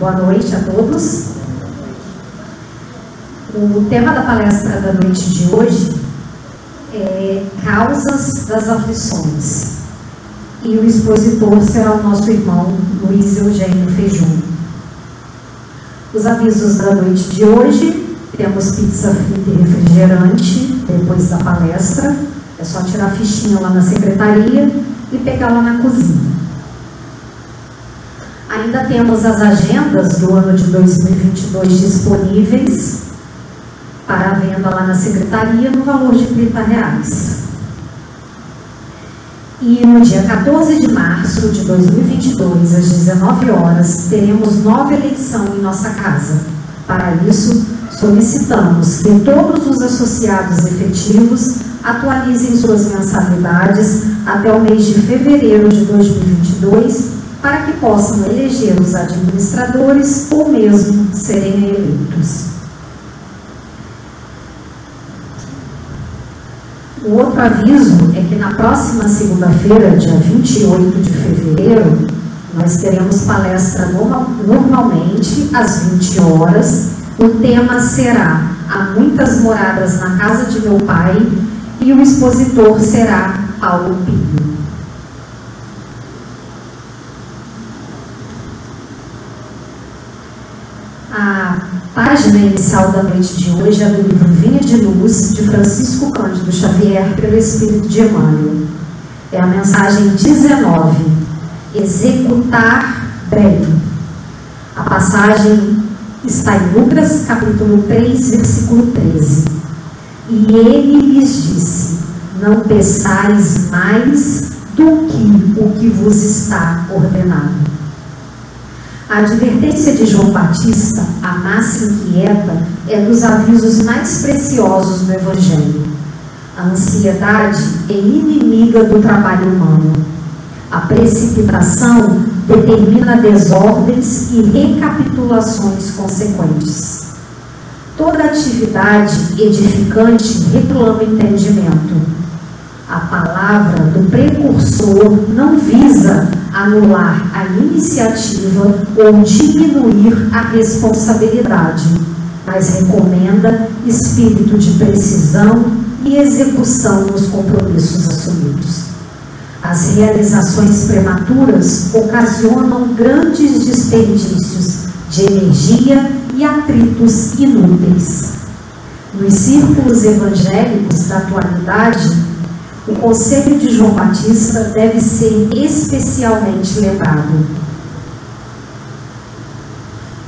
Boa noite a todos. O tema da palestra da noite de hoje é Causas das Aflições. E o expositor será o nosso irmão Luiz Eugênio Feijum. Os avisos da noite de hoje: temos pizza frita e refrigerante depois da palestra. É só tirar a fichinha lá na secretaria e pegar lá na cozinha. Ainda temos as agendas do ano de 2022 disponíveis para venda lá na secretaria no valor de 30 reais. E no dia 14 de março de 2022, às 19 horas, teremos nova eleição em nossa casa. Para isso, solicitamos que todos os associados efetivos atualizem suas mensalidades até o mês de fevereiro de 2022 para que possam eleger os administradores ou mesmo serem eleitos. O outro aviso é que na próxima segunda-feira, dia 28 de fevereiro, nós teremos palestra normal, normalmente às 20 horas. O tema será Há muitas moradas na casa de meu pai e o expositor será Paulo Pinho. A página inicial da noite de hoje é do livro Vinha de Luz, de Francisco Cândido Xavier, pelo Espírito de Emmanuel. É a mensagem 19, Executar bem. A passagem está em Lucas, capítulo 3, versículo 13. E ele lhes disse: Não peçais mais do que o que vos está ordenado. A advertência de João Batista, a massa inquieta, é dos avisos mais preciosos do Evangelho. A ansiedade é inimiga do trabalho humano. A precipitação determina desordens e recapitulações consequentes. Toda atividade edificante reclama entendimento a palavra do precursor não visa anular a iniciativa ou diminuir a responsabilidade, mas recomenda espírito de precisão e execução nos compromissos assumidos. As realizações prematuras ocasionam grandes desperdícios de energia e atritos inúteis. Nos círculos evangélicos da atualidade, o conselho de João Batista deve ser especialmente lembrado.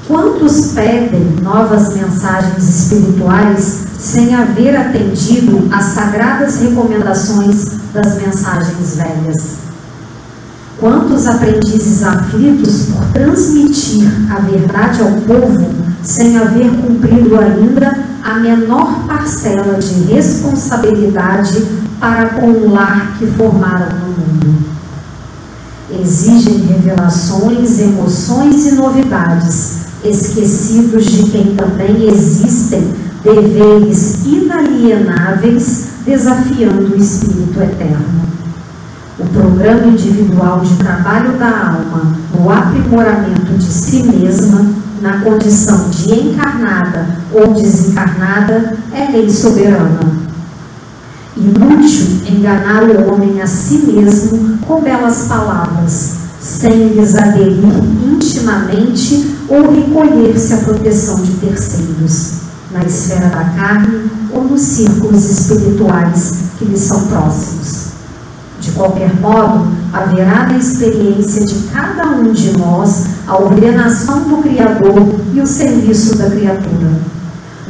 Quantos pedem novas mensagens espirituais sem haver atendido às sagradas recomendações das mensagens velhas? Quantos aprendizes aflitos por transmitir a verdade ao povo sem haver cumprido ainda a menor parcela de responsabilidade para com o lar que formaram no mundo. Exigem revelações, emoções e novidades, esquecidos de quem também existem deveres inalienáveis, desafiando o Espírito Eterno. O programa individual de trabalho da alma no aprimoramento de si mesma, na condição de encarnada ou desencarnada, é lei soberana Inútil enganar o homem a si mesmo com belas palavras, sem lhes aderir intimamente ou recolher-se à proteção de terceiros, na esfera da carne ou nos círculos espirituais que lhes são próximos. De qualquer modo, haverá na experiência de cada um de nós a ordenação do Criador e o serviço da criatura.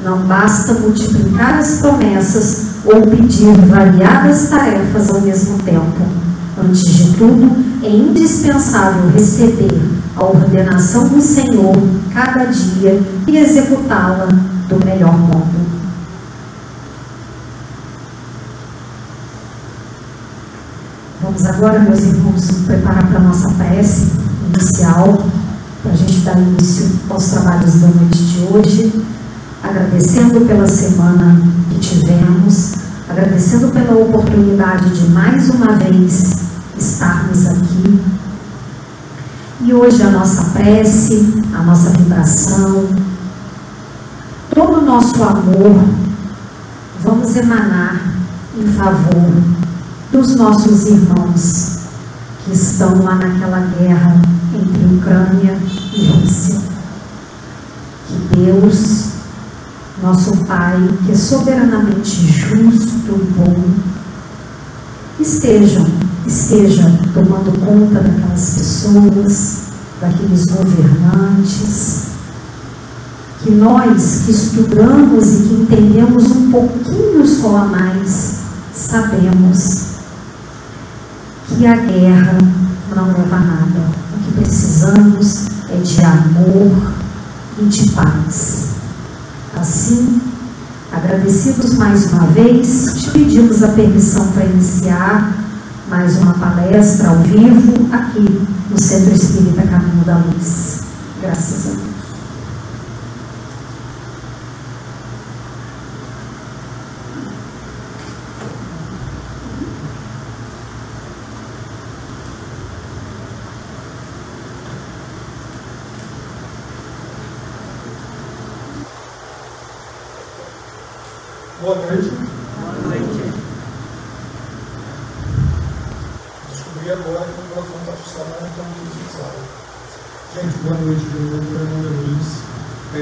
Não basta multiplicar as promessas ou pedir variadas tarefas ao mesmo tempo. Antes de tudo, é indispensável receber a ordenação do Senhor cada dia e executá-la do melhor modo. Vamos agora, meus irmãos, preparar para a nossa prece inicial, para a gente dar início aos trabalhos da noite de hoje. Agradecendo pela semana que tivemos, agradecendo pela oportunidade de mais uma vez estarmos aqui. E hoje a nossa prece, a nossa vibração, todo o nosso amor, vamos emanar em favor dos nossos irmãos que estão lá naquela guerra entre Ucrânia e Rússia. Que Deus, nosso Pai, que é soberanamente justo e bom, estejam, esteja tomando conta daquelas pessoas, daqueles governantes, que nós que estudamos e que entendemos um pouquinho só a mais, sabemos que a guerra não leva a nada. O que precisamos é de amor e de paz. Assim, agradecidos mais uma vez, te pedimos a permissão para iniciar mais uma palestra ao vivo aqui no Centro Espírita Caminho da Luz. Graças a Deus. Boa noite. Boa noite. Descobri agora que o microfone está funcionando, então não utilizado. Gente, boa noite de novo, meu nome é Luiz. É,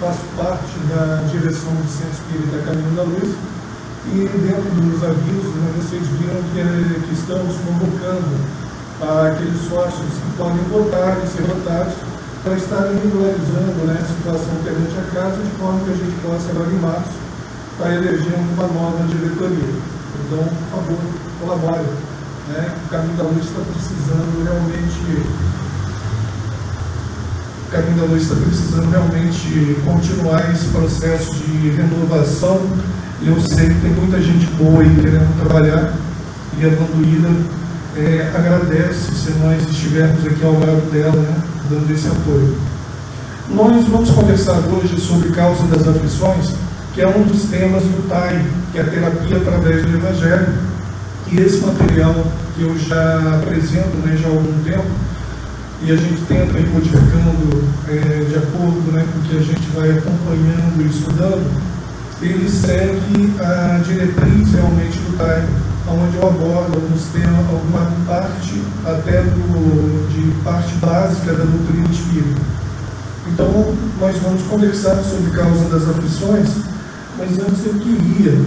faço parte da direção do Centro Espírita Caminho da Luz dos avisos, né, vocês viram que, que estamos convocando aqueles sócios que podem votar e ser votados para estarem regularizando né, a situação perante a casa, de forma que a gente possa, agora em março, estar elegendo uma nova diretoria. Então, por favor, colabore. Né? O Caminho da Luz está precisando realmente. O Caminho da Luz está precisando realmente continuar esse processo de renovação. Eu sei que tem muita gente boa aí querendo trabalhar e a Vanduíra é, agradece se nós estivermos aqui ao lado dela, né? dando esse apoio. Nós vamos conversar hoje sobre causa das aflições, que é um dos temas do TAI, que é a terapia através do Evangelho. E esse material que eu já apresento né, já há algum tempo, e a gente tenta ir modificando é, de acordo né, com o que a gente vai acompanhando e estudando, ele segue a diretriz realmente do TAI onde eu abordo alguns temas, alguma parte até do, de parte básica da doutrina espírita. Então, nós vamos conversar sobre causa das aflições, mas antes eu queria,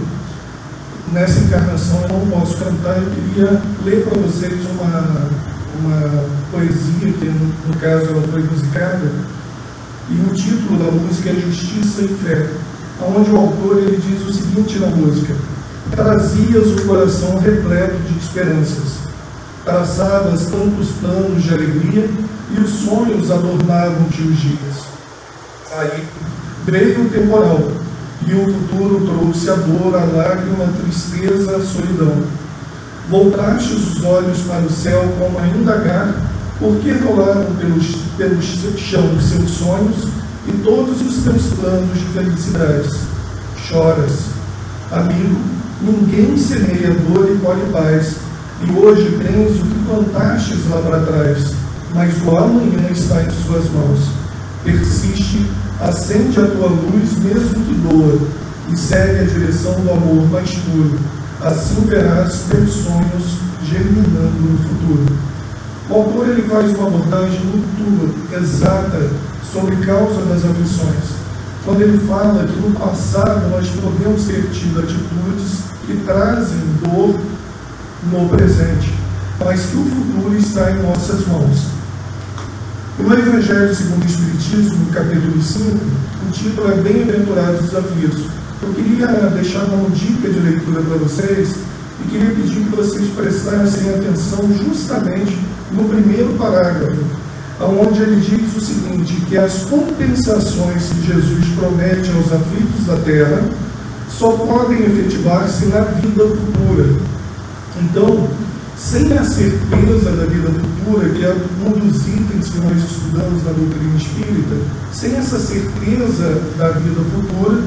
nessa encarnação eu não posso cantar, eu queria ler para vocês uma, uma poesia, que no, no caso ela foi musicada, e o título da música é Justiça e Fé, onde o autor ele diz o seguinte na música, trazias o coração repleto de esperanças. Traçavas tantos planos de alegria e os sonhos adornavam-te os dias. Aí veio o temporal e o futuro trouxe a dor, a lágrima, a tristeza, a solidão. Voltaste os olhos para o céu como a indagar, porque rolaram pelos, pelo chão os seus sonhos e todos os teus planos de felicidades. Choras, amigo, Ninguém semeia dor e colhe paz. E hoje tens o que plantastes lá para trás, mas o amanhã está em suas mãos. Persiste, acende a tua luz, mesmo que doa, e segue a direção do amor mais puro. Assim verás teus sonhos germinando no futuro. O autor ele faz uma abordagem muito exata sobre causa das aflições. Quando ele fala que no passado nós podemos ter tido atitudes que trazem dor no presente, mas que o futuro está em nossas mãos. No Evangelho segundo o Espiritismo, capítulo 5, o título é Bem-aventurados desafios. Eu queria deixar uma dica de leitura para vocês e queria pedir que vocês prestassem atenção justamente no primeiro parágrafo, onde ele diz o seguinte, que as compensações que Jesus promete aos aflitos da terra só podem efetivar-se na vida futura. Então, sem a certeza da vida futura, que é um dos itens que nós estudamos na doutrina espírita, sem essa certeza da vida futura,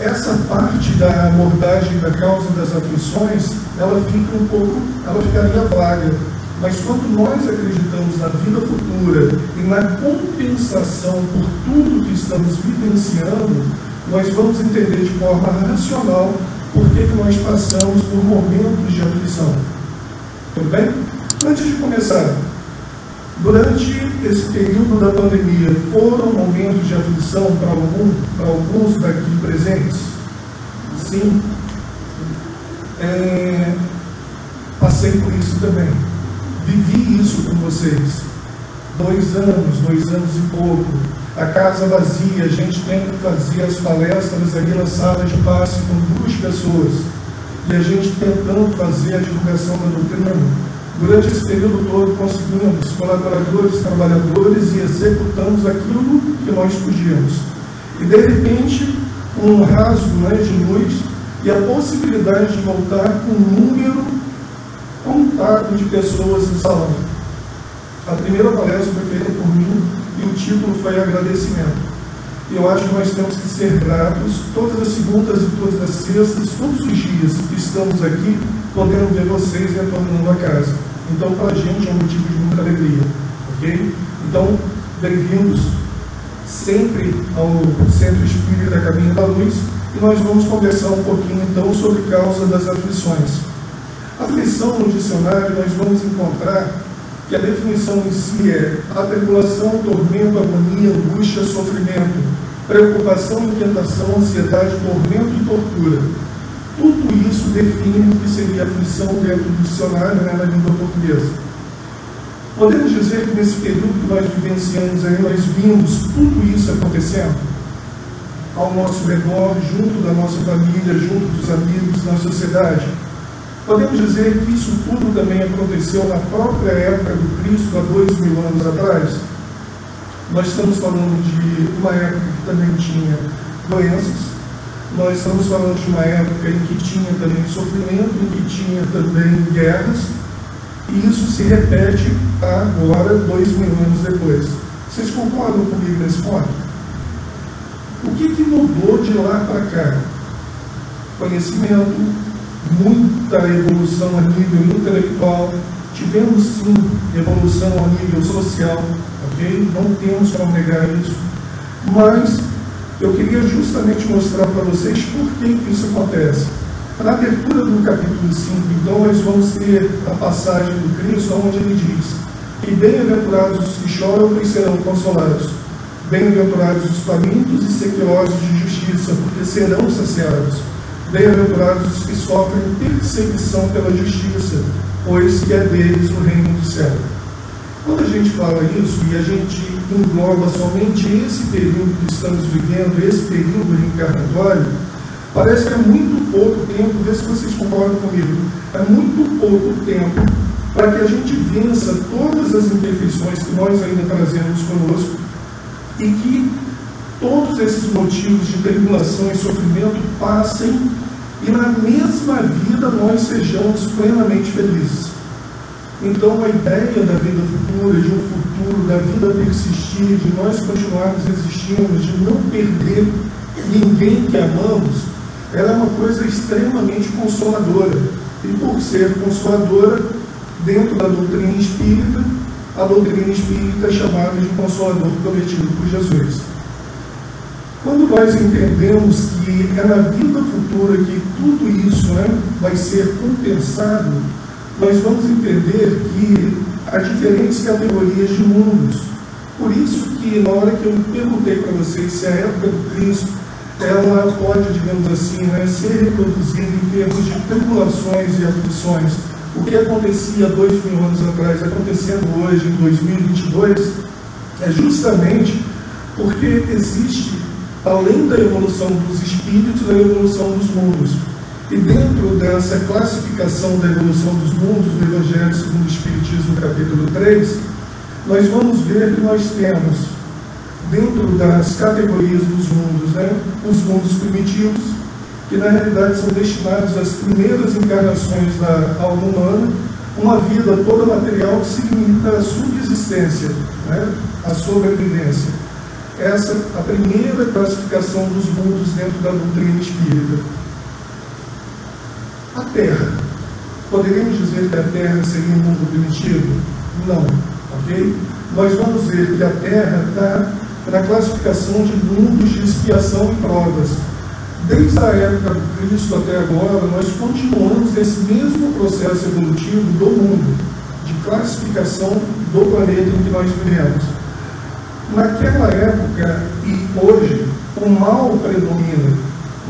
essa parte da abordagem da causa das aflições, ela fica um pouco, ela ficaria vaga. Mas quando nós acreditamos na vida futura e na compensação por tudo que estamos vivenciando, nós vamos entender de forma racional por que, nós passamos por momentos de aflição. Tudo bem? Antes de começar, durante esse período da pandemia, foram momentos de aflição para, algum, para alguns daqui presentes? Sim. É, passei por isso também. Vivi isso com vocês. Dois anos, dois anos e pouco. A casa vazia, a gente tendo que fazer as palestras ali na sala de passe com duas pessoas. E a gente tentando fazer a divulgação da doutrina. Durante esse período todo, conseguimos, colaboradores, trabalhadores, e executamos aquilo que nós podíamos. E de repente, um rasgo né, de luz e a possibilidade de voltar com um número contado de pessoas no salão. A primeira palestra foi feita por mim e o título foi agradecimento. Eu acho que nós temos que ser gratos todas as segundas e todas as sextas, todos os dias que estamos aqui, podendo ver vocês retornando a casa. Então, para a gente é um motivo de muita alegria. Ok? Então, bem-vindos sempre ao Centro Espírita Caminho da Luz e nós vamos conversar um pouquinho então sobre causa das aflições. Aflição no dicionário nós vamos encontrar que a definição em si é atribulação, tormento, agonia, angústia, sofrimento, preocupação, inquietação, ansiedade, tormento e tortura. Tudo isso define o que seria aflição dentro do dicionário né, na língua portuguesa. Podemos dizer que nesse período que nós vivenciamos aí, nós vimos tudo isso acontecendo ao nosso redor, junto da nossa família, junto dos amigos, na sociedade. Podemos dizer que isso tudo também aconteceu na própria época do Cristo, há dois mil anos atrás. Nós estamos falando de uma época que também tinha doenças, nós estamos falando de uma época em que tinha também sofrimento, em que tinha também guerras, e isso se repete agora, dois mil anos depois. Vocês concordam comigo nesse ponto? O que, que mudou de lá para cá? Conhecimento, muita evolução a nível intelectual, tivemos sim evolução a nível social, ok? Não temos como negar isso, mas eu queria justamente mostrar para vocês por que isso acontece. Na abertura do capítulo 5, então, nós vamos ter a passagem do Cristo, onde ele diz que bem-aventurados os que choram, pois serão consolados. Bem-aventurados os famintos e sequiosos de justiça, porque serão saciados. Bem-aventurados os que sofrem perseguição pela justiça, pois que é deles o reino do céu. Quando a gente fala isso e a gente engloba somente esse período que estamos vivendo, esse período reencarnatório, parece que é muito pouco tempo, vê se vocês concordam comigo, é muito pouco tempo para que a gente vença todas as imperfeições que nós ainda trazemos conosco e que todos esses motivos de tribulação e sofrimento passem e na mesma vida nós sejamos plenamente felizes. Então, a ideia da vida futura, de um futuro, da vida persistir, de nós continuarmos existindo, de não perder ninguém que amamos, ela é uma coisa extremamente consoladora. E por ser consoladora, dentro da doutrina espírita, a doutrina espírita é chamada de consolador prometido por Jesus. Quando nós entendemos que é na vida futura que tudo isso né, vai ser compensado, nós vamos entender que há diferentes categorias de mundos. Por isso que na hora que eu perguntei para vocês se a época do Cristo ela pode, digamos assim, né, ser reproduzida em termos de tribulações e aflições. O que acontecia dois mil anos atrás, acontecendo hoje, em 2022, é justamente porque existe, além da evolução dos espíritos, a evolução dos mundos. E dentro dessa classificação da evolução dos mundos, do Evangelho segundo o Espiritismo, capítulo 3, nós vamos ver que nós temos, dentro das categorias dos mundos, né, os mundos primitivos, que na realidade são destinados às primeiras encarnações da alma humana, uma vida toda material que se limita à subsistência, né, à sobrevivência. Essa é a primeira classificação dos mundos dentro da doutrina espírita a Terra. Poderíamos dizer que a Terra seria um mundo primitivo? Não, ok? Nós vamos ver que a Terra está na classificação de mundos de expiação e provas. Desde a época do Cristo até agora, nós continuamos esse mesmo processo evolutivo do mundo, de classificação do planeta em que nós vivemos. Naquela época e hoje, o mal predomina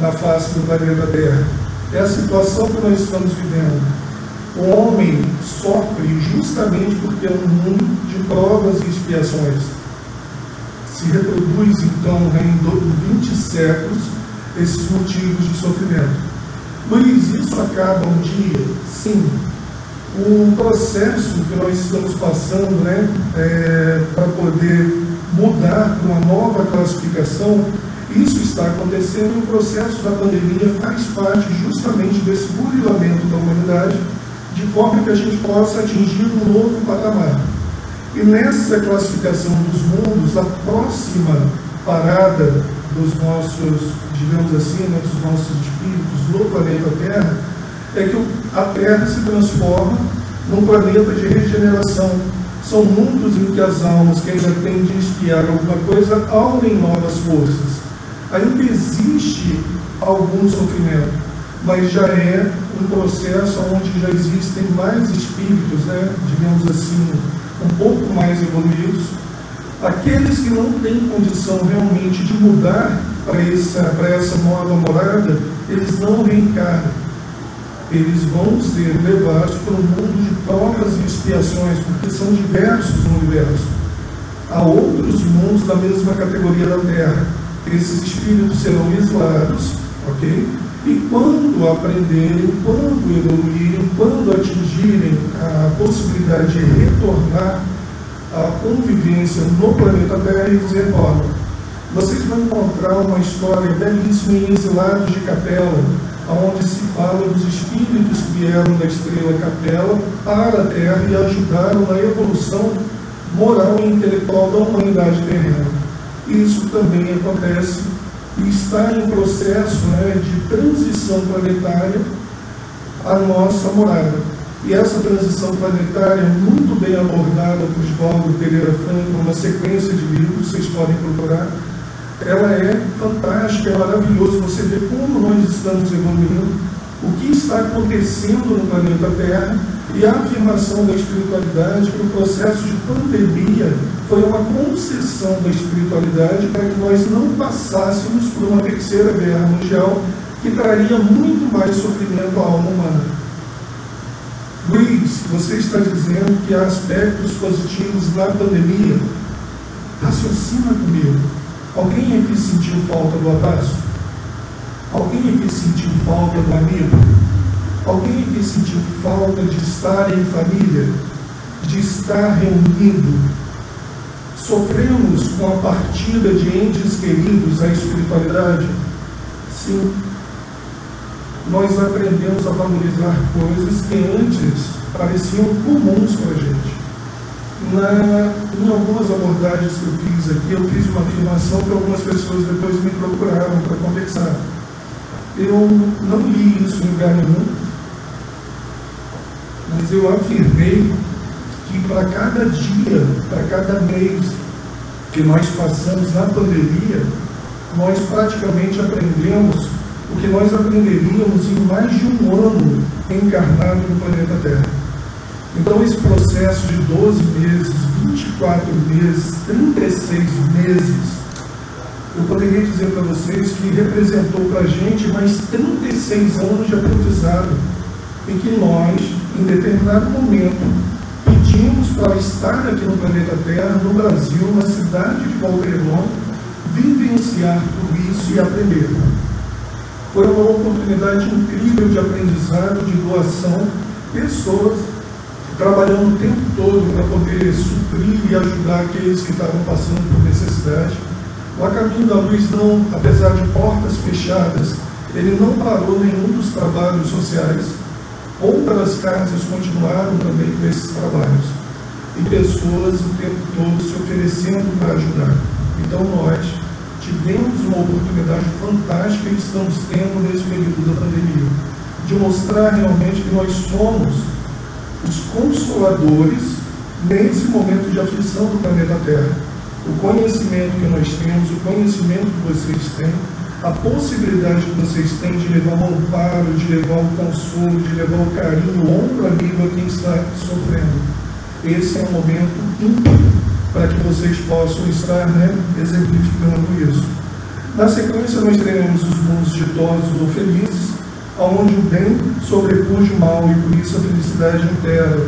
na face do planeta Terra. É a situação que nós estamos vivendo. O homem sofre justamente porque é um mundo de provas e expiações. Se reproduz, então, em 20 séculos, esses motivos de sofrimento. Luiz, isso acaba um dia? Sim. O processo que nós estamos passando né, é, para poder mudar para uma nova classificação, isso está acontecendo e o processo da pandemia faz parte justamente desse burilamento da humanidade, de forma que a gente possa atingir um novo patamar. E nessa classificação dos mundos, a próxima parada dos nossos, digamos assim, né, dos nossos espíritos no planeta Terra, é que a Terra se transforma num planeta de regeneração. São mundos em que as almas que ainda têm de espiar alguma coisa aunem novas forças. Ainda existe algum sofrimento, mas já é um processo onde já existem mais espíritos, né, digamos assim, um pouco mais evoluídos, aqueles que não têm condição realmente de mudar para essa, para essa nova morada, eles não reencarnam. Eles vão ser levados para um mundo de provas e expiações, porque são diversos no universo. Há outros mundos da mesma categoria da Terra. Esses espíritos serão isolados, ok? E quando aprenderem, quando evoluírem, quando atingirem a possibilidade de retornar à convivência no planeta Terra, eles retornam. Vocês vão encontrar uma história belíssima em Exilados de Capela, onde se fala dos espíritos que vieram da estrela Capela para a Terra e ajudaram na evolução moral e intelectual da humanidade terrena. Isso também acontece e está em processo né, de transição planetária a nossa morada. E essa transição planetária, é muito bem abordada por Oswaldo Pereira Franco, numa sequência de livros, vocês podem procurar, ela é fantástica, é maravilhoso você ver como nós estamos evoluindo, o que está acontecendo no planeta Terra e a afirmação da espiritualidade que o processo de pandemia foi uma concessão da espiritualidade para que nós não passássemos por uma terceira guerra mundial que traria muito mais sofrimento à alma humana. Luiz, você está dizendo que há aspectos positivos na pandemia. Raciocina comigo. Alguém aqui sentiu falta do abraço? Alguém aqui sentiu falta do amigo? Alguém aqui sentiu falta de estar em família? De estar reunido? Sofremos com a partida de entes queridos à espiritualidade? Sim. Nós aprendemos a valorizar coisas que antes pareciam comuns para a gente. Na, em algumas abordagens que eu fiz aqui, eu fiz uma afirmação que algumas pessoas depois me procuraram para conversar. Eu não li isso em lugar nenhum, mas eu afirmei que para cada dia, para cada mês que nós passamos na pandemia, nós praticamente aprendemos o que nós aprenderíamos em mais de um ano encarnado no planeta Terra. Então, esse processo de 12 meses, 24 meses, 36 meses, eu poderia dizer para vocês que representou para a gente mais 36 anos de aprendizado, em que nós, em determinado momento, pedimos para estar aqui no planeta Terra, no Brasil, na cidade de Valdeirão, vivenciar tudo isso e aprender. Foi uma oportunidade incrível de aprendizado, de doação, pessoas trabalhando o tempo todo para poder suprir e ajudar aqueles que estavam passando por necessidade. O A Caminho da Luz, não, apesar de portas fechadas, ele não parou nenhum dos trabalhos sociais. Outras casas continuaram também com esses trabalhos. E pessoas o tempo todo se oferecendo para ajudar. Então nós tivemos uma oportunidade fantástica e estamos tendo nesse período da pandemia de mostrar realmente que nós somos os consoladores nesse momento de aflição do planeta Terra. O conhecimento que nós temos, o conhecimento que vocês têm, a possibilidade que vocês têm de levar um amparo, de levar um consolo, de levar um carinho, o ombro amigo a quem está sofrendo. Esse é um momento ímpar para que vocês possam estar né, exemplificando isso. Na sequência, nós teremos os mundos ditosos ou felizes, onde o bem sobrepuja o mal e por isso a felicidade inteira.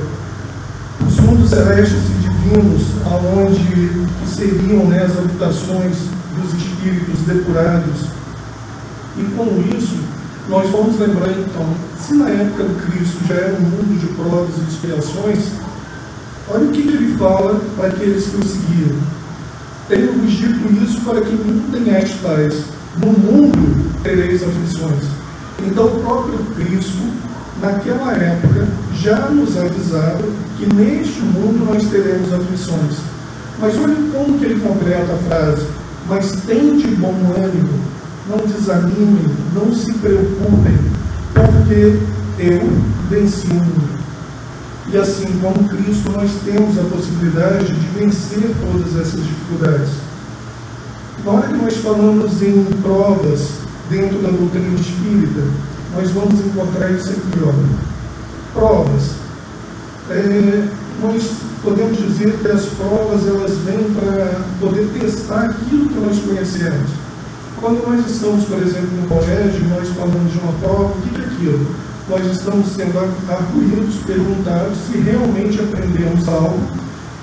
Os mundos celestes e divinos, aonde seriam né, as habitações dos espíritos depurados, e com isso, nós vamos lembrar então, se na época do Cristo já era um mundo de provas e expiações, olha o que, ele fala para aqueles que o seguiram. Tenho-vos dito isso para que não tenhais paz. No mundo tereis aflições. Então o próprio Cristo, naquela época, já nos avisava que neste mundo nós teremos aflições. Mas olha como que ele completa a frase. Mas tem de bom ânimo, não desanimem, não se preocupem, porque eu venci o mundo. E assim como Cristo, nós temos a possibilidade de vencer todas essas dificuldades. Na hora que nós falamos em provas dentro da doutrina espírita, nós vamos encontrar isso aqui, ó. Provas. É, nós podemos dizer que as provas elas vêm para poder testar aquilo que nós conhecemos. Quando nós estamos, por exemplo, no colégio, nós falamos de uma prova, o que é aquilo? Nós estamos sendo arguídos, perguntados se realmente aprendemos algo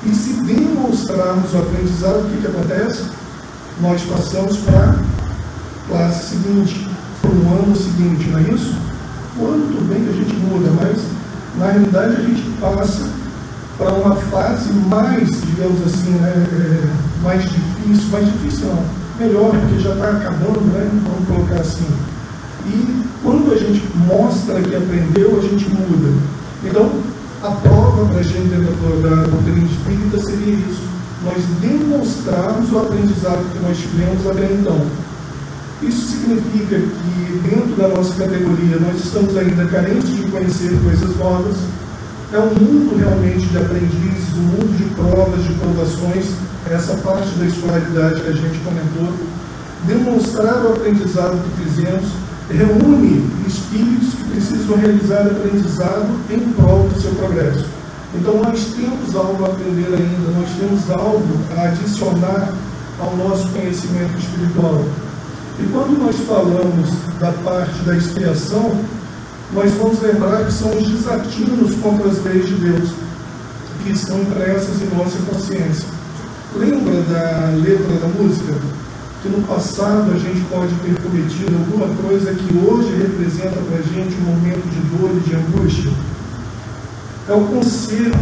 e se demonstrarmos o aprendizado, o que, que acontece? Nós passamos para classe seguinte, para o ano seguinte, não é isso? O ano tudo bem que a gente muda, mas na realidade a gente passa para uma fase mais, digamos assim, né, é, mais difícil, mais difícil não, melhor, porque já está acabando, né? vamos colocar assim. E quando a gente mostra que aprendeu, a gente muda. Então, a prova para a gente dentro da doutrina espírita seria isso. Nós demonstrarmos o aprendizado que nós tivemos até então. Isso significa que, dentro da nossa categoria, nós estamos ainda carentes de conhecer coisas novas. É um mundo realmente de aprendizes, um mundo de provas, de provações, essa parte da escolaridade que a gente comentou, demonstrar o aprendizado que fizemos, reúne espíritos que precisam realizar aprendizado em prol do seu progresso. Então nós temos algo a aprender ainda, nós temos algo a adicionar ao nosso conhecimento espiritual. E quando nós falamos da parte da expiação, nós vamos lembrar que são os desatinos contra as leis de Deus que estão impressas em nossa consciência. Lembra da letra da música? Que no passado a gente pode ter cometido alguma coisa que hoje representa para a gente um momento de dor e de angústia? É o conserto,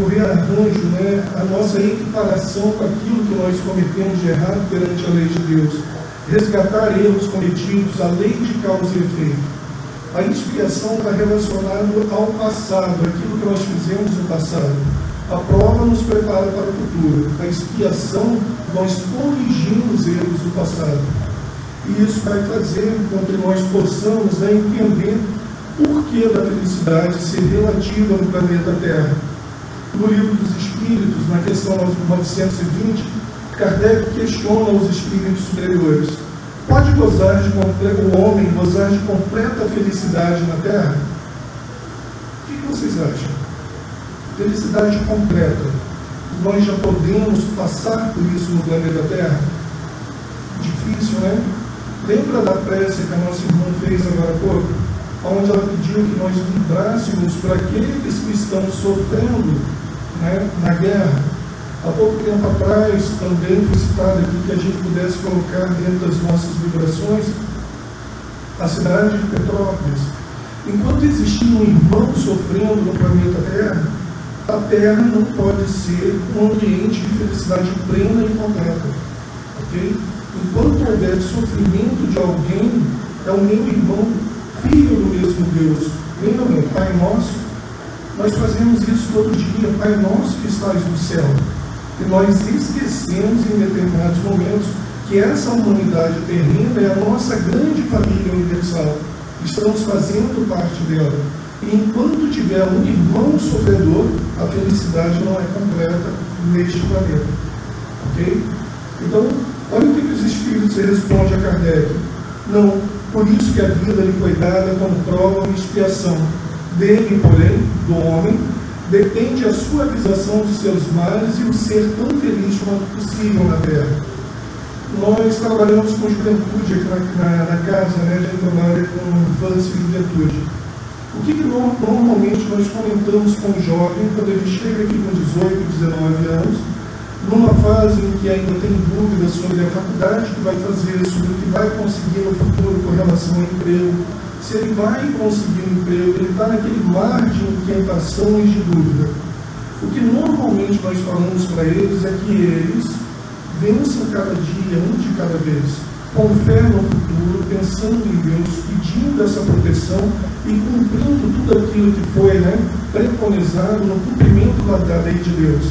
o rearranjo, né? a nossa equiparação com aquilo que nós cometemos de errado perante a lei de Deus. Resgatar erros cometidos, a lei de causa e efeito. A expiação está relacionada ao passado, aquilo que nós fizemos no passado. A prova nos prepara para o futuro. A expiação, nós corrigimos erros do passado. E isso vai fazer com que nós possamos né, entender por que da felicidade ser relativa no planeta Terra. No livro dos Espíritos, na questão 920, Kardec questiona os espíritos superiores. Pode gozar de o homem gozar de completa felicidade na Terra? O que vocês acham? felicidade completa. Nós já podemos passar por isso no planeta Terra? Difícil, né? Lembra da prece que a nossa irmã fez agora há pouco? Onde ela pediu que nós vibrássemos para aqueles que estão sofrendo né, na guerra. Há pouco tempo atrás também foi citado aqui que a gente pudesse colocar dentro das nossas vibrações a cidade de Petrópolis. Enquanto existia um irmão sofrendo no planeta Terra, a terra não pode ser um ambiente de felicidade plena e completa. ok? Enquanto houver sofrimento de alguém, é o meu irmão, filho do mesmo Deus. Lembra, meu Pai Nosso? Nós fazemos isso todo dia, Pai Nosso que estás no céu. E nós esquecemos em determinados momentos que essa humanidade terrena é a nossa grande família universal. estamos fazendo parte dela. E enquanto tiver um irmão sofredor, a felicidade não é completa neste planeta. Ok? Então, olha o que, os Espíritos respondem a Kardec. Não, por isso que a vida lhe foi dada como prova e expiação. Dele, porém, do homem, depende a suavização de seus males e o ser tão feliz quanto possível na terra. Nós trabalhamos com juventude aqui na, na, na casa, né? a gente trabalha com infância e juventude. O que, que normalmente nós comentamos com o jovem quando ele chega aqui com 18, 19 anos, numa fase em que ainda tem dúvidas sobre a faculdade que vai fazer, sobre o que vai conseguir no futuro com relação ao emprego, se ele vai conseguir um emprego, ele está naquele mar de inquietação e de dúvida. O que normalmente nós falamos para eles é que eles vençam cada dia, um de cada vez com fé no futuro, pensando em Deus, pedindo essa proteção e cumprindo tudo aquilo que foi né, preconizado no cumprimento da, da lei de Deus.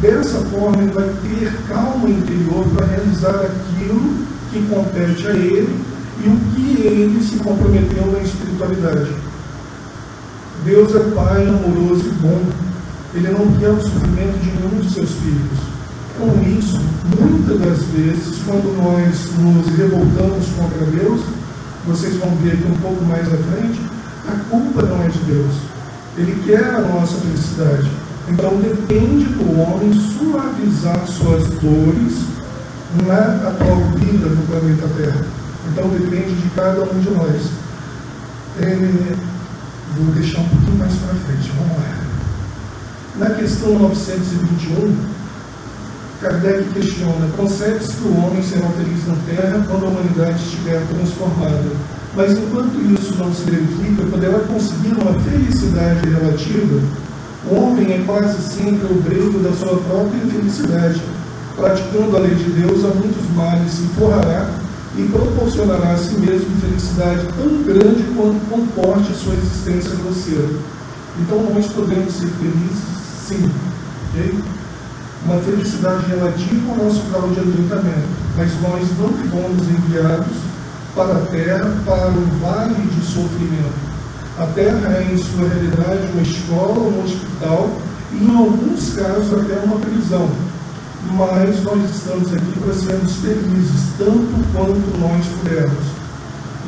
Dessa forma, ele vai ter calma interior para realizar aquilo que compete a ele e o que ele se comprometeu na espiritualidade. Deus é Pai amoroso e bom. Ele não quer o sofrimento de nenhum de seus filhos com isso, muitas das vezes, quando nós nos revoltamos contra Deus, vocês vão ver aqui um pouco mais à frente, a culpa não é de Deus. Ele quer a nossa felicidade. Então depende do homem suavizar suas dores na atual vida no planeta Terra. Então depende de cada um de nós. É, vou deixar um pouquinho mais para frente, vamos lá. Na questão 921, Kardec questiona: concebe-se que o homem será feliz na Terra quando a humanidade estiver transformada. Mas enquanto isso não se verifica, poderá conseguir uma felicidade relativa? O homem é quase sempre o da sua própria felicidade. Praticando a lei de Deus, a muitos males se forrará e proporcionará a si mesmo felicidade tão grande quanto comporte a sua existência grosseira. Então nós podemos ser felizes, sim. Okay? uma felicidade relativa ao nosso grau de adiantamento, mas nós não fomos enviados para a terra para um vale de sofrimento. A terra é, em sua realidade, uma escola, um hospital e, em alguns casos, até uma prisão. Mas nós estamos aqui para sermos felizes, tanto quanto nós pudermos.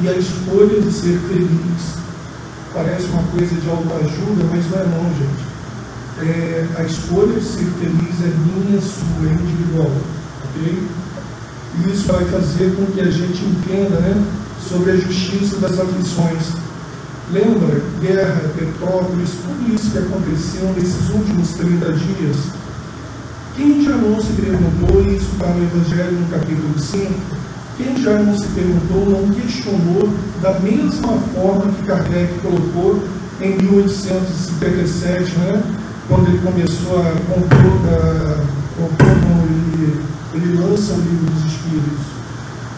E a escolha de ser feliz parece uma coisa de autoajuda, mas não é não, gente é, a escolha de ser feliz é minha, sua, é individual. Ok? E isso vai fazer com que a gente entenda né, sobre a justiça das aflições. Lembra? Guerra, Petrópolis, tudo isso que aconteceu nesses últimos 30 dias. Quem já não se perguntou, e isso está no Evangelho no capítulo 5, quem já não se perguntou, não questionou da mesma forma que Kardec colocou em 1857, né? quando ele começou a compor, a, compor ele, ele lança o livro dos Espíritos.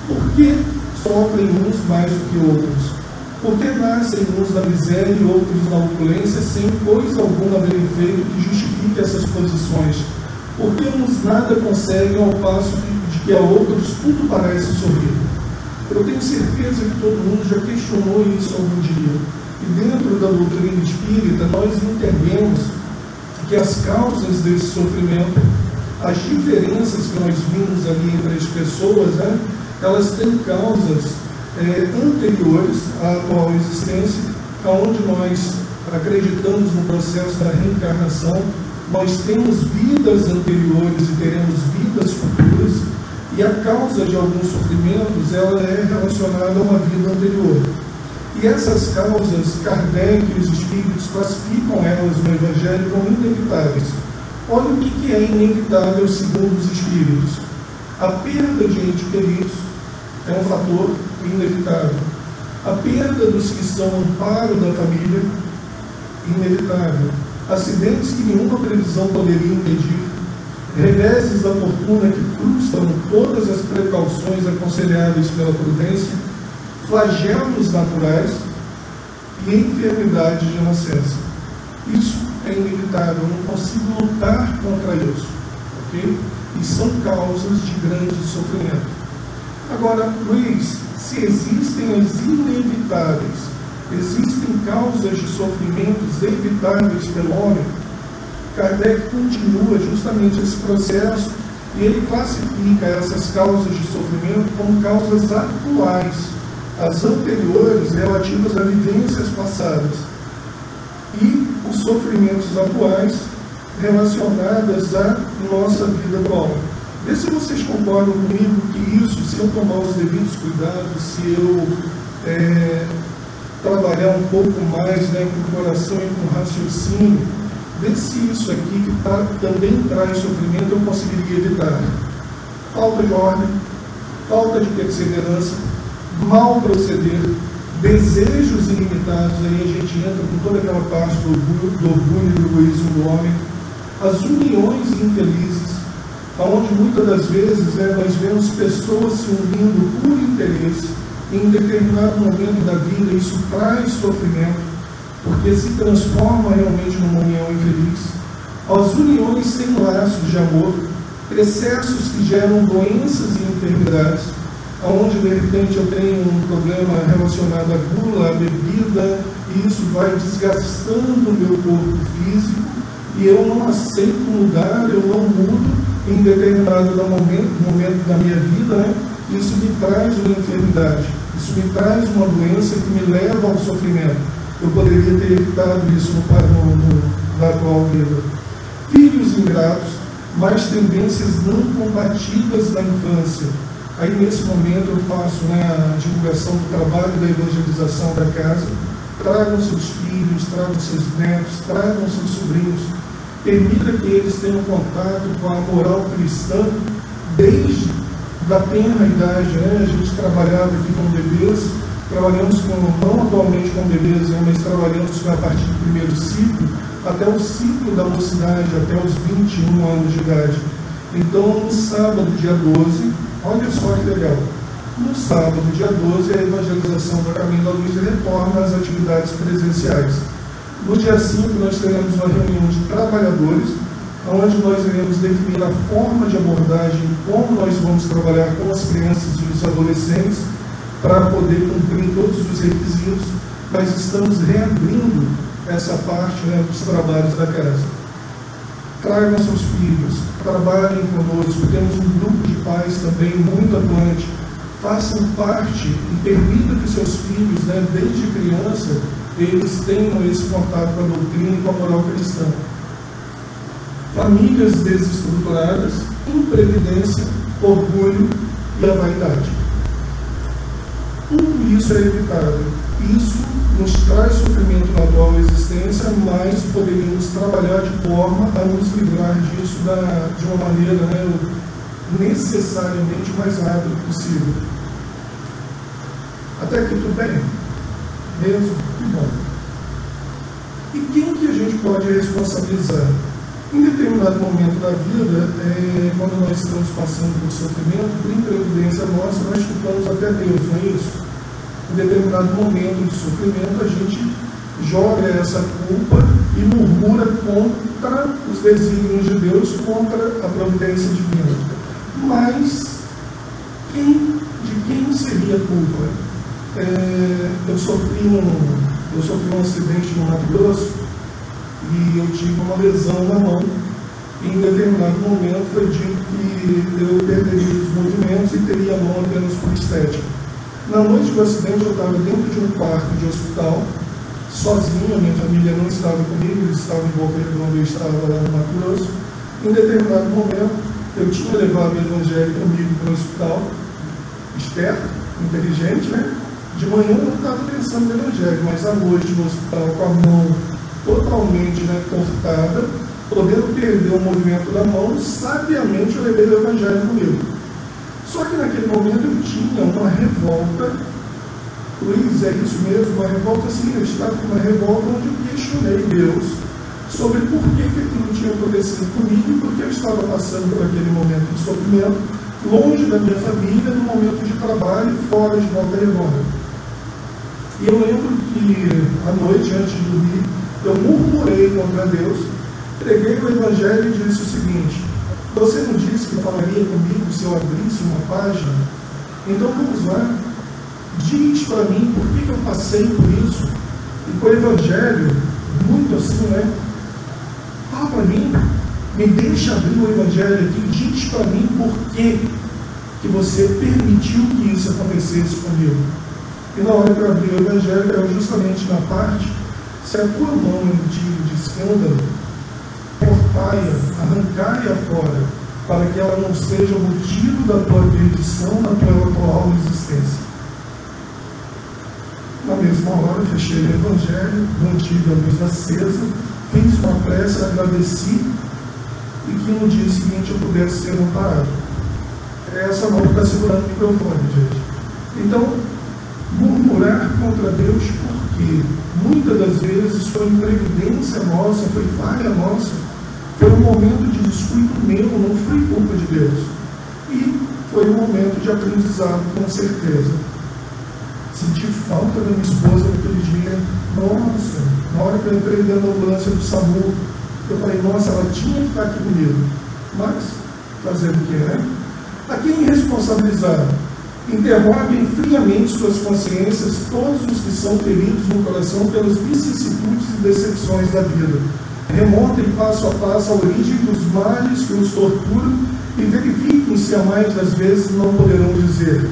Por que sofrem uns mais do que outros? Por que nascem uns da miséria e outros na opulência sem coisa alguma haverem feito que justifique essas posições? Por que uns nada conseguem ao passo de que a outros tudo parece sorrir? Eu tenho certeza que todo mundo já questionou isso algum dia. E dentro da doutrina espírita, nós entendemos que as causas desse sofrimento, as diferenças que nós vimos ali entre as pessoas, né, elas têm causas é, anteriores à atual existência, onde nós acreditamos no processo da reencarnação, nós temos vidas anteriores e teremos vidas futuras, e a causa de alguns sofrimentos ela é relacionada a uma vida anterior. E essas causas, Kardec e os espíritos classificam elas no Evangelho como inevitáveis. Olha o que é inevitável segundo os espíritos. A perda de entes queridos é um fator inevitável. A perda dos que são amparo da família, inevitável. Acidentes que nenhuma previsão poderia impedir. Reveses da fortuna que frustram todas as precauções aconselhadas pela prudência flagelos naturais e enfermidades de nascença. Isso é inevitável, eu não consigo lutar contra isso. Ok? E são causas de grande sofrimento. Agora, Luiz, se existem as inevitáveis, existem causas de sofrimentos evitáveis pelo homem, Kardec continua justamente esse processo e ele classifica essas causas de sofrimento como causas atuais, as anteriores relativas a vivências passadas, e os sofrimentos atuais relacionados à nossa vida atual. Vê se vocês concordam comigo que isso, se eu tomar os devidos cuidados, se eu é, trabalhar um pouco mais né, com o coração e com o raciocínio, vê se isso aqui que tá, também traz sofrimento eu conseguiria evitar. Falta de ordem, falta de perseverança, mal proceder, desejos ilimitados, aí a gente entra com toda aquela parte do orgulho, do orgulho e do egoísmo do homem, as uniões infelizes, onde muitas das vezes né, nós vemos pessoas se unindo por interesse, em determinado momento da vida isso traz sofrimento, porque se transforma realmente numa união infeliz. As uniões sem laços de amor, excessos que geram doenças e enfermidades, onde de repente eu tenho um problema relacionado à gula, à bebida, e isso vai desgastando o meu corpo físico, e eu não aceito mudar, eu não mudo em determinado momento, momento da minha vida, né? isso me traz uma enfermidade, isso me traz uma doença que me leva ao sofrimento. Eu poderia ter evitado isso no, no, no, na atual vida. Filhos ingratos, mais tendências não combativas na infância. Aí, nesse momento, eu faço né, a divulgação do trabalho da evangelização da casa. Tragam seus filhos, tragam seus netos, tragam seus sobrinhos permita que eles tenham contato com a moral cristã desde da tenra idade. Né? A gente trabalhava aqui com bebês, trabalhamos com, não atualmente com bebês, né? mas trabalhamos a partir do primeiro ciclo até o ciclo da mocidade, até os 21 anos de idade. Então, no sábado, dia 12, olha só que legal. No sábado, dia 12, a evangelização do Caminho da Luz retorna às atividades presenciais. No dia 5, nós teremos uma reunião de trabalhadores, onde nós iremos definir a forma de abordagem, como nós vamos trabalhar com as crianças e os adolescentes, para poder cumprir todos os requisitos. Nós estamos reabrindo essa parte né, dos trabalhos da casa. Tragam seus filhos, trabalhem conosco, temos um grupo de pais também muito atuante. Façam parte e permitam que seus filhos, né, desde criança, eles tenham esse contato com a doutrina e com a moral cristã. Famílias desestruturadas, imprevidência, orgulho e a vaidade. Tudo isso é evitável. Isso nos traz sofrimento na atual existência, mas poderíamos trabalhar de forma a nos livrar disso da, de uma maneira né, necessariamente mais rápida possível. Até aqui tudo bem? Mesmo? Que bom. E quem que a gente pode responsabilizar? Em determinado momento da vida, é, quando nós estamos passando por sofrimento, por imprevidência nossa, nós culpamos até Deus, não é isso? Em determinado momento de sofrimento, a gente joga essa culpa e murmura contra os desígnios de Deus, contra a providência divina. Mas, quem, de quem seria a culpa? É, eu, sofri um, eu sofri um acidente no Mato Grosso e eu tive uma lesão na mão. Em determinado momento foi dito que eu perderia os movimentos e teria a mão apenas por estética. Na noite do acidente eu estava dentro de um quarto de hospital, sozinho, a minha família não estava comigo, eles estavam Boca Redonda, eu estava lá no Mato Grosso. Em determinado momento, eu tinha levado o evangelho comigo para o hospital, esperto, inteligente, né? De manhã eu não estava pensando no Evangelho, mas à noite no hospital com a mão totalmente cortada, podendo perder o movimento da mão, sabiamente eu levei o Evangelho comigo. Só que naquele momento eu tinha uma revolta, Luiz, é isso mesmo, uma revolta assim, eu estava com uma revolta onde eu questionei Deus sobre por que, que aquilo tinha acontecido comigo por que eu estava passando por aquele momento de sofrimento, longe da minha família, no momento de trabalho, fora de volta. E eu lembro que à noite, antes de dormir, eu murmurei contra Deus, preguei o Evangelho e disse o seguinte: Você não disse que falaria comigo se eu abrisse uma página? Então vamos lá. diz para mim por que, eu passei por isso. E com o Evangelho, muito assim, né? Fala para mim, me deixa abrir o Evangelho aqui, diz para mim por que, que você permitiu que isso acontecesse comigo. E na hora que eu abri o Evangelho, era justamente na parte, se a tua mão de, de escândalo, cortai-a, arrancai-a fora, para que ela não seja motivo da tua perdição na tua atual existência. Na mesma hora, fechei o Evangelho, mantive a luz acesa, fiz uma prece, agradeci e que no dia seguinte eu pudesse ser amparado. É essa mão está segurando o microfone, gente. Então, murmurar contra Deus porque muitas das vezes foi imprevidência nossa, foi falha nossa, foi um momento de descuido meu, não foi culpa de Deus. E foi um momento de aprendizado, com certeza. Senti falta da minha esposa naquele dia. Nossa, na hora que eu entrei dentro da ambulância do SAMU, eu falei, nossa, ela tinha que estar aqui comigo. Mas, fazer o que, né? A quem responsabilizar? Interroguem friamente suas consciências todos os que são feridos no coração pelas vicissitudes e decepções da vida. Remontem passo a passo a origem dos males que os torturam e verifiquem se a mais das vezes não poderão dizer: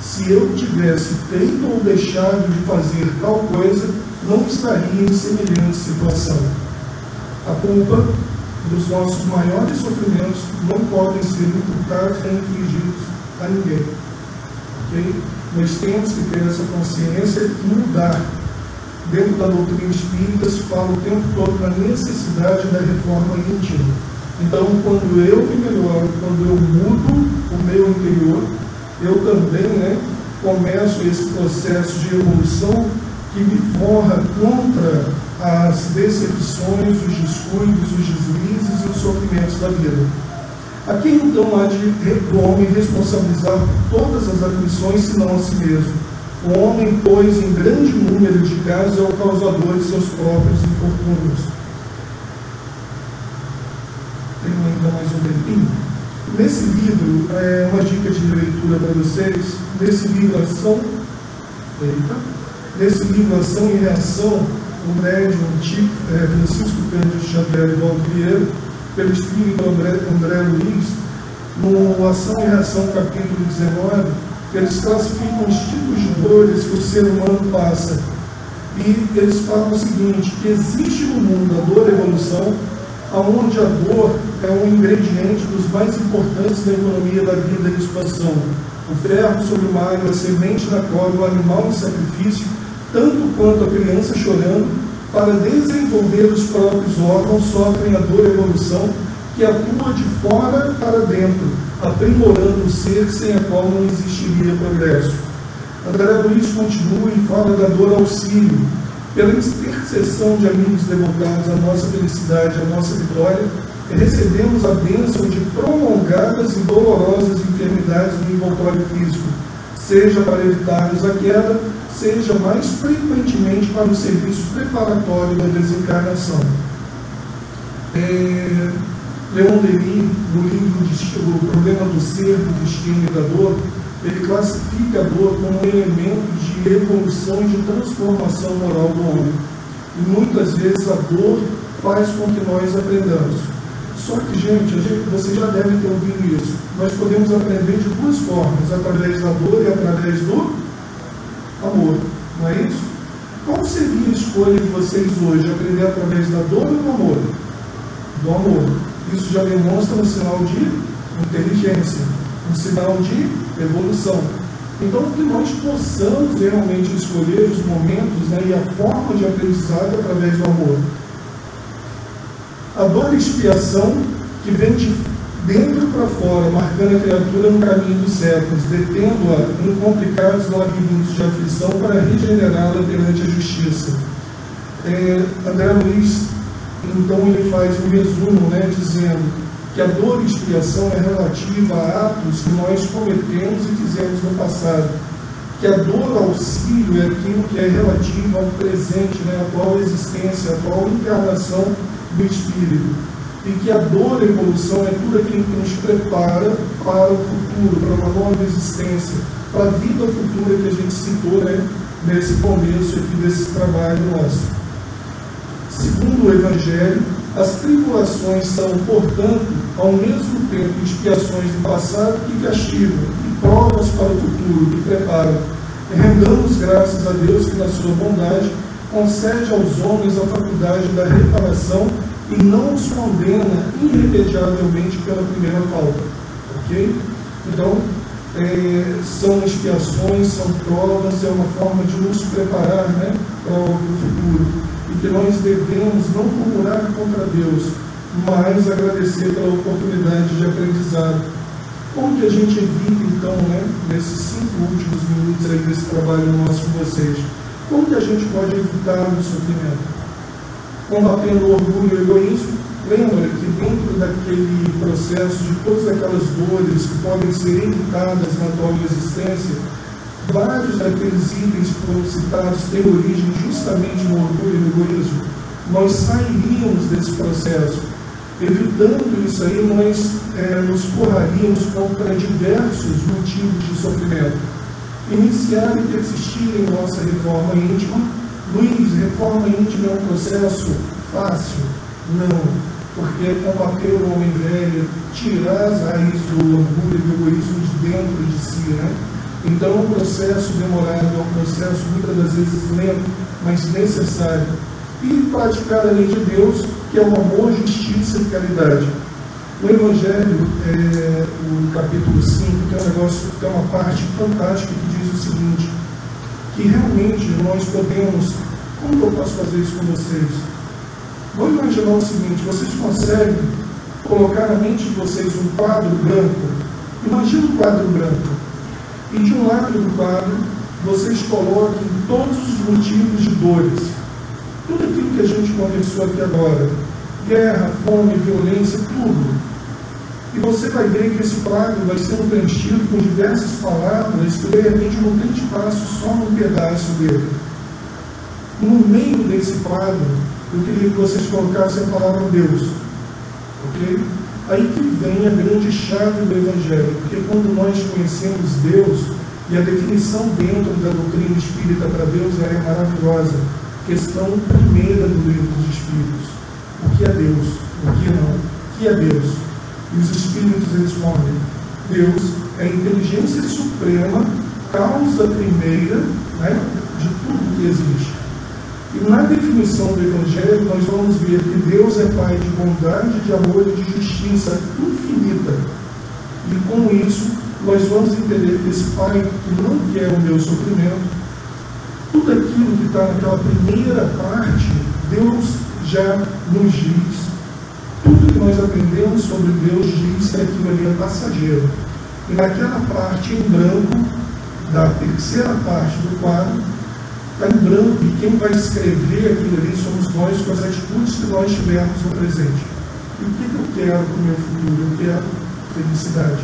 se eu tivesse feito ou deixado de fazer tal coisa, não estaria em semelhante situação. A culpa dos nossos maiores sofrimentos não podem ser imputados nem infligidos a ninguém. Okay? Nós temos que ter essa consciência e mudar. Dentro da doutrina espírita se fala o tempo todo na necessidade da reforma íntima. Então, quando eu me melhoro, quando eu mudo o meu interior, eu também né, começo esse processo de evolução que me forra contra as decepções, os descuidos, os deslizes e os sofrimentos da vida. A quem então há de do homem responsabilizar por todas as aflições, senão a si mesmo? O homem, pois, em grande número de casos, é o causador de seus próprios infortúnios. Tenho ainda mais um tempinho. Nesse livro, é uma dica de leitura para vocês, nesse livro Ação, eita, nesse livro Ação e Reação, o médium antigo, é, Francisco Cândido Xavier Vieira, pelo espírito André, André Luiz, no Ação e Reação, capítulo 19, eles classificam os tipos de dores que o ser humano passa. E eles falam o seguinte, que existe no mundo a dor evolução, aonde a dor é um ingrediente dos mais importantes da economia da vida e expansão. O ferro sobre o mar, a semente na cova, o animal em sacrifício, tanto quanto a criança chorando, para desenvolver os próprios órgãos, sofrem a dor evolução que atua de fora para dentro, aprimorando o ser sem a qual não existiria progresso. André Luiz continua e fala da dor auxílio. Pela intercessão de amigos devotados à nossa felicidade, à nossa vitória, recebemos a bênção de prolongadas e dolorosas enfermidades do envoltório físico, seja para evitarmos a queda, seja mais frequentemente para o serviço preparatório da desencarnação. É, Leon Denis, no livro O Problema do Ser, do Destino e da Dor, ele classifica a dor como um elemento de evolução e de transformação moral do homem. E muitas vezes a dor faz com que nós aprendamos. Só que, gente, gente você já deve ter ouvido isso. Nós podemos aprender de duas formas, através da dor e através do amor. Não é isso? Qual seria a escolha de vocês hoje? Aprender através da dor ou do amor? Do amor. Isso já demonstra um sinal de inteligência, um sinal de evolução. Então, que nós possamos realmente escolher os momentos né, e a forma de aprendizado através do amor. A dor e expiação que vem de dentro para fora, marcando a criatura no caminho dos séculos, detendo-a em complicados labirintos de aflição para regenerá-la perante a justiça. É, André Luiz, então, ele faz um resumo, né, dizendo que a dor e expiação é relativa a atos que nós cometemos e fizemos no passado. Que a dor auxílio é aquilo que é relativo ao presente, né, a atual existência, a atual encarnação do Espírito e que a dor e a evolução é tudo aquilo que nos prepara para o futuro, para uma nova existência, para a vida futura que a gente citou né, nesse começo aqui desse trabalho nosso. Segundo o Evangelho, as tribulações são, portanto, ao mesmo tempo expiações do passado que castigam, e provas para o futuro que preparam. Rendamos graças a Deus que, na sua bondade, concede aos homens a faculdade da reparação e não os condena irremediavelmente pela primeira falta. Ok? Então, é, são expiações, são provas, é uma forma de nos preparar né, para o futuro. E que nós devemos não murmurar contra Deus, mas agradecer pela oportunidade de aprendizado. Como que a gente evita, então, né, nesses cinco últimos minutos aí desse trabalho nosso com vocês, como que a gente pode evitar o sofrimento? Combatendo o orgulho e o egoísmo. Lembra que dentro daquele processo de todas aquelas dores que podem ser evitadas na tua existência, vários daqueles itens que foram citados têm origem justamente no orgulho e no egoísmo. Nós sairíamos desse processo. Evitando isso aí, nós é, nos porraríamos contra diversos motivos de sofrimento. Iniciar e persistir em nossa reforma íntima Luiz, reforma íntima é um processo fácil? Não, porque combater o homem velho, tirar as raízes do orgulho e do egoísmo de dentro de si, né? Então é um processo demorado, é um processo muitas das vezes lento, mas necessário. E praticar a lei de Deus, que é o amor, justiça e caridade. O Evangelho, é, o capítulo 5, tem um negócio, tem uma parte fantástica que diz o seguinte, que realmente nós podemos. Como eu posso fazer isso com vocês? Vamos imaginar o seguinte: vocês conseguem colocar na mente de vocês um quadro branco. Imagina um quadro branco. E de um lado do quadro, vocês coloquem todos os motivos de dores. Tudo aquilo que a gente conversou aqui agora. Guerra, fome, violência, tudo e você vai ver que esse quadro vai sendo preenchido com diversas palavras que de repente não tem espaço só num pedaço dele. No meio desse quadro, eu queria que vocês colocassem a palavra Deus. Ok? Aí que vem a grande chave do Evangelho, porque quando nós conhecemos Deus, e a definição dentro da doutrina espírita para Deus é maravilhosa. Questão primeira do livro dos Espíritos. O que é Deus? O que não? O que é Deus? E os espíritos respondem: Deus é a inteligência suprema, causa primeira né, de tudo que existe. E na definição do Evangelho, nós vamos ver que Deus é Pai de bondade, de amor e de justiça infinita. E com isso, nós vamos entender que esse Pai que não quer o meu sofrimento, tudo aquilo que está naquela primeira parte, Deus já nos diz que nós aprendemos sobre Deus diz que aquilo ali é passageiro. E naquela parte em branco, da terceira parte do quadro, está em branco, e quem vai escrever aquilo ali somos nós com as atitudes que nós tivermos no presente. E o que, eu quero para o meu futuro? Eu quero felicidade.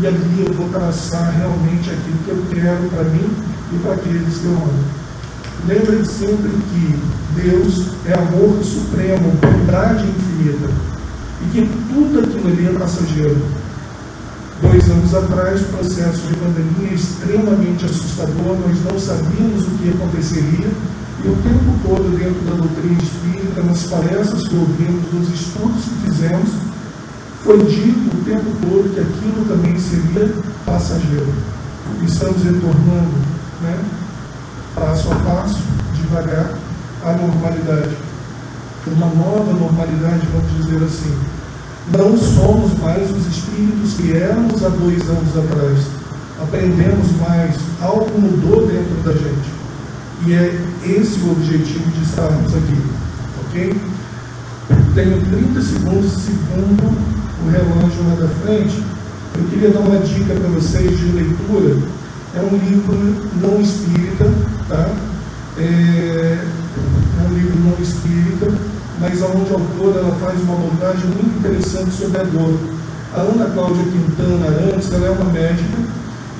E ali eu vou traçar realmente aquilo que eu quero para mim e para aqueles que eu amo. Lembrem sempre que Deus é amor supremo, bondade infinita. E que tudo aquilo ali é passageiro. Dois anos atrás, processo de pandemia extremamente assustador, nós não sabíamos o que aconteceria, e o tempo todo, dentro da doutrina espírita, nas palestras que ouvimos, nos estudos que fizemos, foi dito o tempo todo que aquilo também seria passageiro. Estamos retornando, né, passo a passo, devagar, a normalidade. Uma nova normalidade, vamos dizer assim. Não somos mais os espíritos que éramos há dois anos atrás. Aprendemos mais, algo mudou dentro da gente. E é esse o objetivo de estarmos aqui. Ok? Tenho 30 segundos, segundo o relógio lá da frente. Eu queria dar uma dica para vocês de leitura. É um livro não espírita, tá? É, é um livro não espírita, mas onde a autora ela faz uma abordagem muito interessante sobre a dor. A Ana Cláudia Quintana Arantes, ela é uma médica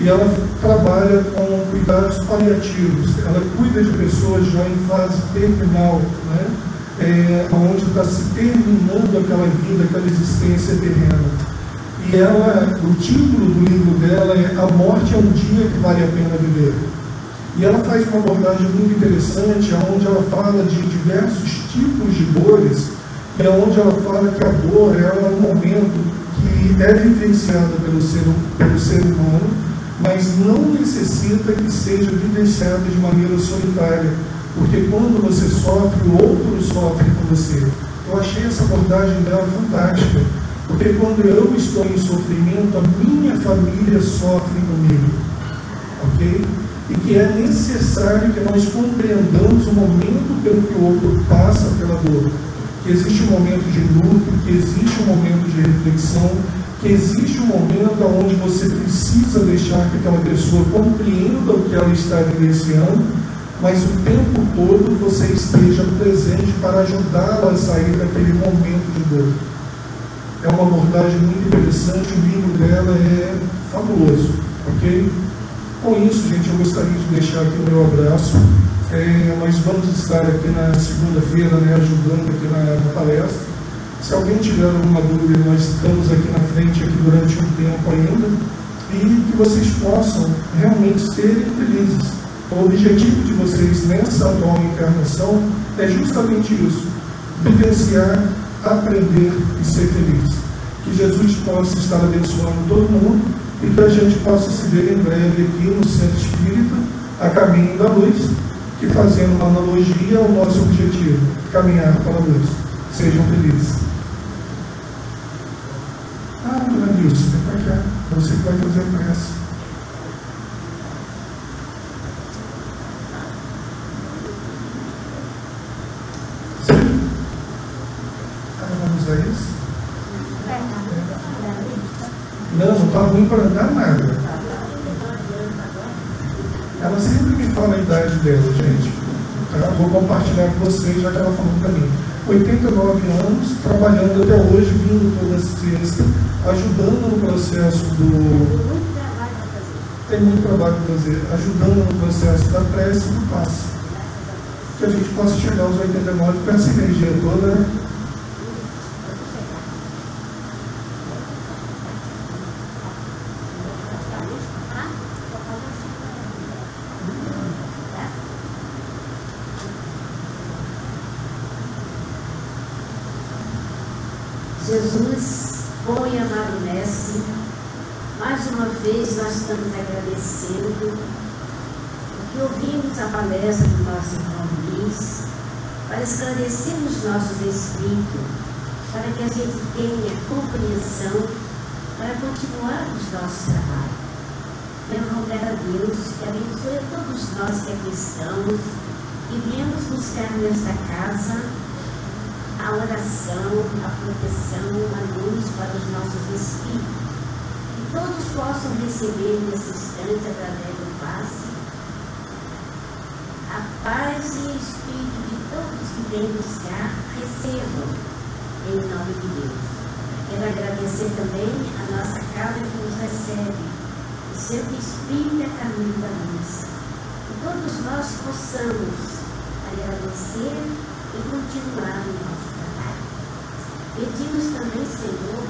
e ela trabalha com cuidados paliativos. Ela cuida de pessoas já em fase terminal, né? é, onde está se terminando aquela vida, aquela existência terrena. E ela, o título do livro dela é A Morte é um Dia que Vale a Pena Viver. E ela faz uma abordagem muito interessante, onde ela fala de diversos tipos de dores, e onde ela fala que a dor é um momento que é vivenciado pelo ser, pelo ser humano, mas não necessita que seja vivenciada de maneira solitária porque quando você sofre, o outro sofre com você. Eu achei essa abordagem dela fantástica. Porque quando eu estou em sofrimento, a minha família sofre comigo. Ok? E que é necessário que nós compreendamos o momento pelo que o outro passa pela dor. Que existe um momento de luto, que existe um momento de reflexão, que existe um momento onde você precisa deixar que aquela pessoa compreenda o que ela está vivenciando mas o tempo todo você esteja presente para ajudá-la a sair daquele momento de dor. É uma abordagem muito interessante, o livro dela é fabuloso, ok? Com isso, gente, eu gostaria de deixar aqui o meu abraço. É, nós vamos estar aqui na segunda-feira, né, ajudando aqui na, na palestra. Se alguém tiver alguma dúvida, nós estamos aqui na frente aqui durante um tempo ainda e que vocês possam realmente serem felizes o objetivo de vocês nessa atual encarnação é justamente isso: vivenciar, aprender e ser feliz. Que Jesus possa estar abençoando todo mundo e que a gente possa se ver em breve aqui no Centro Espírita, a caminho da luz, que fazendo uma analogia ao nosso objetivo, caminhar para a luz. Sejam felizes. Ah, dona Nilce, vem para cá. Você vai fazer a ruim para andar nada. Ela sempre me fala a idade dela, gente. Tá? Vou compartilhar com vocês, já que ela falou para mim. 89 anos, trabalhando até hoje, vindo toda sexta, ajudando no processo do. Tem muito trabalho para fazer, ajudando no processo da prece e do passe. Que a gente possa chegar aos 89 com essa energia toda, né? Jesus, bom e amado Mestre, mais uma vez nós estamos agradecendo porque ouvimos a palestra do nosso irmão Luiz esclarecermos nossos espíritos, para que a gente tenha compreensão para continuarmos nosso trabalho. Quero rogar a Deus que abençoe a todos nós que aqui estamos e viemos buscar nesta casa a oração, a proteção, a luz para os nossos espíritos. Que todos possam receber nesse instante, através do passe, a paz e o espírito de todos que vêm buscar, recebam em nome de Deus. Quero agradecer também a nossa casa que nos recebe, o seu Espírito é caminho da luz. Que todos nós possamos agradecer e continuar no nosso Pedimos também, Senhor,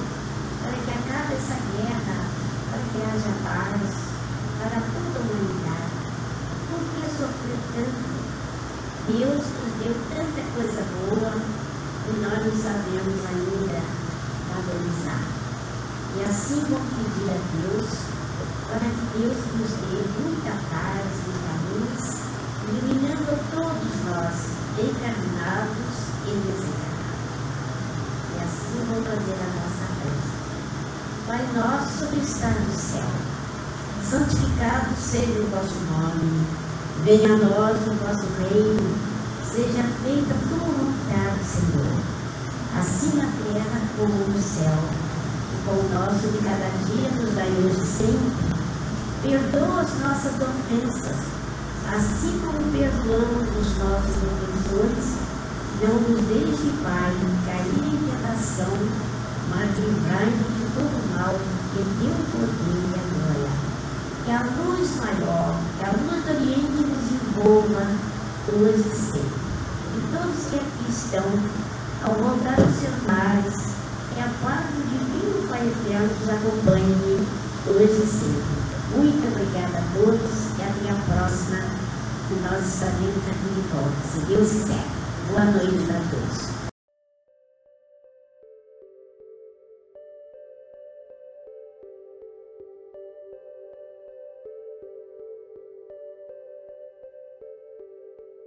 para que acabe essa guerra, para que haja paz para toda a humanidade. Por que sofrer tanto? Deus nos deu tanta coisa boa e nós não sabemos ainda valorizar. E assim vou pedir a Deus para que Deus nos dê muita paz, muita luz, iluminando todos nós, encarnados e desencarnados vou fazer a nossa prece. Pai nosso que está no céu, santificado seja o vosso nome, venha a nós o vosso reino, seja feita a tua vontade, Senhor, assim na terra como no céu. O pão nosso de cada dia nos dai hoje sempre. Perdoa as nossas ofensas, assim como perdoamos os nossos ofensores não nos deixe, Pai, cair em tentação, mas livrai-nos de todo mal, que teu poder e a glória. Que a luz maior, que a luz do Oriente nos envolva hoje e sempre. Que todos que aqui estão, ao voltar aos seus lares, é a paz do Divino Pai Eterno que os acompanhe hoje e sempre. Muito obrigada a todos e até a próxima, que nós estaremos aqui de volta, se Deus quiser. Boa noite a todos.